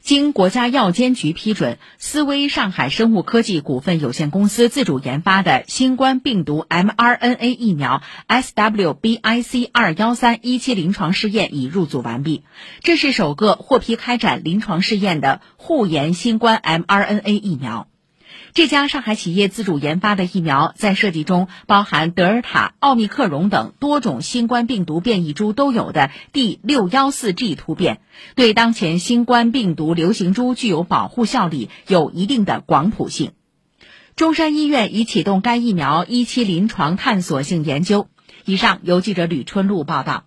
经国家药监局批准，思威上海生物科技股份有限公司自主研发的新冠病毒 mRNA 疫苗 SWBIC 二幺三一期临床试验已入组完毕，这是首个获批开展临床试验的护研新冠 mRNA 疫苗。这家上海企业自主研发的疫苗，在设计中包含德尔塔、奥密克戎等多种新冠病毒变异株都有的 D 六幺四 G 突变，对当前新冠病毒流行株具有保护效力，有一定的广谱性。中山医院已启动该疫苗一期临床探索性研究。以上由记者吕春露报道。